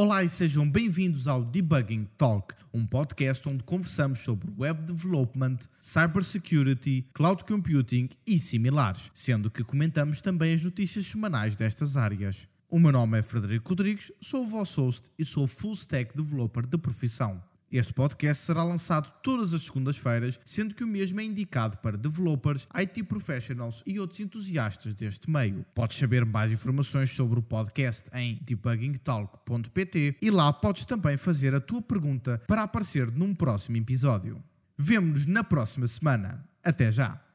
Olá e sejam bem-vindos ao Debugging Talk, um podcast onde conversamos sobre web development, cybersecurity, cloud computing e similares, sendo que comentamos também as notícias semanais destas áreas. O meu nome é Frederico Rodrigues, sou o vosso host e sou full stack developer de profissão. Este podcast será lançado todas as segundas-feiras, sendo que o mesmo é indicado para developers, IT professionals e outros entusiastas deste meio. Podes saber mais informações sobre o podcast em debuggingtalk.pt e lá podes também fazer a tua pergunta para aparecer num próximo episódio. Vemo-nos na próxima semana. Até já!